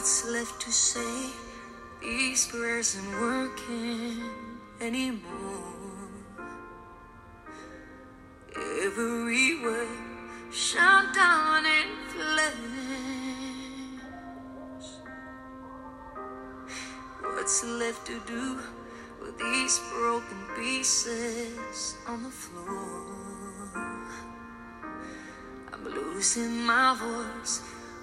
What's left to say? These prayers aren't working anymore. Everywhere shut down in flames. What's left to do with these broken pieces on the floor? I'm losing my voice,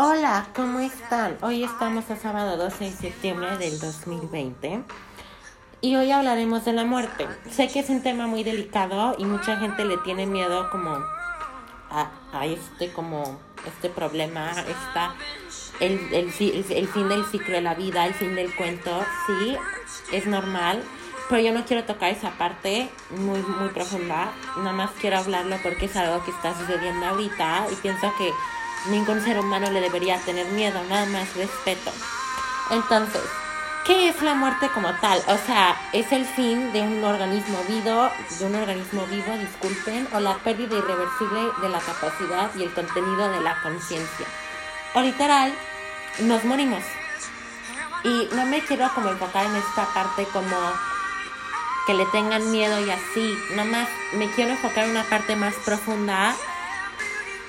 Hola, ¿cómo están? Hoy estamos a sábado 12 de septiembre del 2020 y hoy hablaremos de la muerte. Sé que es un tema muy delicado y mucha gente le tiene miedo como a, este como este problema, está el- el fin del ciclo de la vida, el fin del cuento, sí, es normal, pero yo no quiero tocar esa parte muy, muy profunda, nada más quiero hablarlo porque es algo que está sucediendo ahorita y pienso que ningún ser humano le debería tener miedo, nada más respeto. Entonces, ¿qué es la muerte como tal? O sea, es el fin de un organismo vivo, de un organismo vivo, disculpen, o la pérdida irreversible de la capacidad y el contenido de la conciencia. O literal, nos morimos. Y no me quiero como enfocar en esta parte como que le tengan miedo y así. Nada más me quiero enfocar en una parte más profunda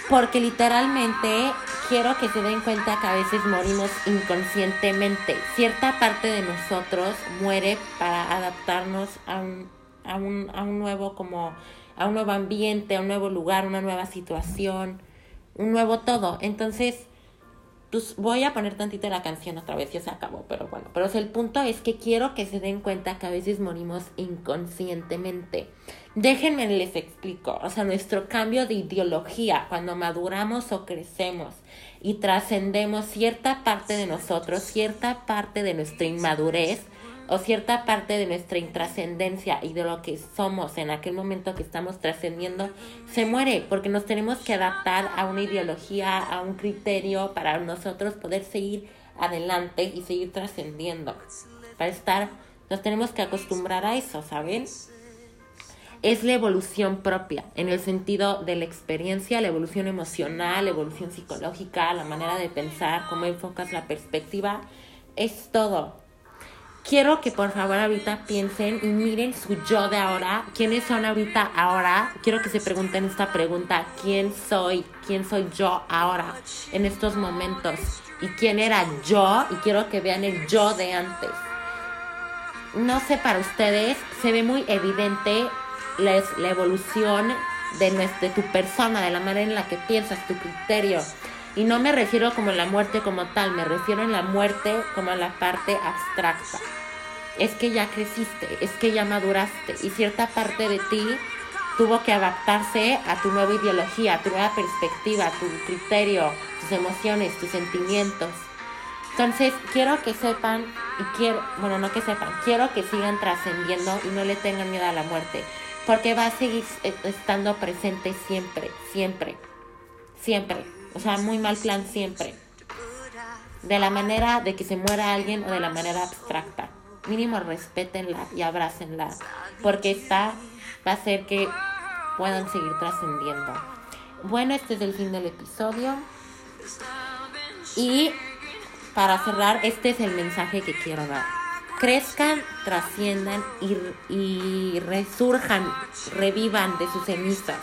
porque literalmente quiero que se den cuenta que a veces morimos inconscientemente. Cierta parte de nosotros muere para adaptarnos a un, a un, a un nuevo como a un nuevo ambiente, a un nuevo lugar, una nueva situación, un nuevo todo. Entonces, pues voy a poner tantito la canción otra vez, ya se acabó, pero bueno, pero el punto es que quiero que se den cuenta que a veces morimos inconscientemente. Déjenme les explico, o sea, nuestro cambio de ideología cuando maduramos o crecemos y trascendemos cierta parte de nosotros, cierta parte de nuestra inmadurez o cierta parte de nuestra intrascendencia y de lo que somos en aquel momento que estamos trascendiendo, se muere porque nos tenemos que adaptar a una ideología, a un criterio para nosotros poder seguir adelante y seguir trascendiendo. Para estar, nos tenemos que acostumbrar a eso, ¿saben? es la evolución propia, en el sentido de la experiencia, la evolución emocional, la evolución psicológica, la manera de pensar, cómo enfocas la perspectiva, es todo. Quiero que por favor ahorita piensen y miren su yo de ahora, quiénes son ahorita ahora. Quiero que se pregunten esta pregunta, ¿quién soy? ¿Quién soy yo ahora en estos momentos? ¿Y quién era yo? Y quiero que vean el yo de antes no sé para ustedes, se ve muy evidente la, evolución de, nues- de tu persona, de la manera en la que piensas, tu criterio. Y no me refiero como la muerte como tal, me refiero a la muerte como a la parte abstracta. Es que ya creciste, es que ya maduraste y cierta parte de ti tuvo que adaptarse a tu nueva ideología, a tu nueva perspectiva, a tu criterio, tus emociones, tus sentimientos. Entonces, quiero que sepan, y quiero, bueno, no que sepan, quiero que sigan trascendiendo y no le tengan miedo a la muerte, porque va a seguir estando presente siempre, siempre, siempre. O sea, muy mal plan siempre. De la manera de que se muera alguien o de la manera abstracta. Mínimo respétenla y abrácenla, porque esta va a hacer que puedan seguir trascendiendo. Bueno, este es el fin del episodio. Y para cerrar, este es el mensaje que quiero dar. Crezcan, trasciendan y, y resurjan, revivan de sus cenizas,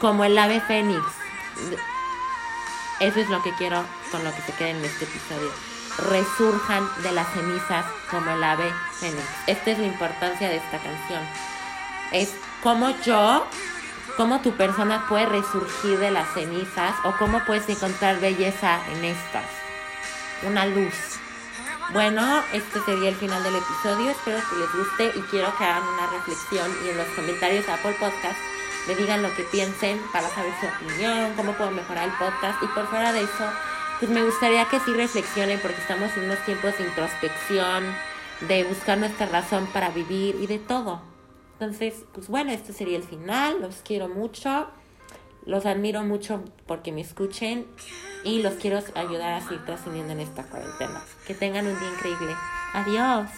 como el ave fénix. Eso es lo que quiero con lo que se quede en este episodio. resurjan de las cenizas como el ave fénix. Esta es la importancia de esta canción. Es como yo, como tu persona puede resurgir de las cenizas o cómo puedes encontrar belleza en estas. Una luz. Bueno, este sería el final del episodio. Espero que les guste y quiero que hagan una reflexión y en los comentarios de Apple Podcast me digan lo que piensen para saber su opinión, cómo puedo mejorar el podcast y por fuera de eso, pues me gustaría que sí reflexionen porque estamos en unos tiempos de introspección, de buscar nuestra razón para vivir y de todo. Entonces, pues bueno, este sería el final. Los quiero mucho. Los admiro mucho porque me escuchen y los quiero ayudar a seguir trascendiendo en esta cuarentena. Que tengan un día increíble. Adiós.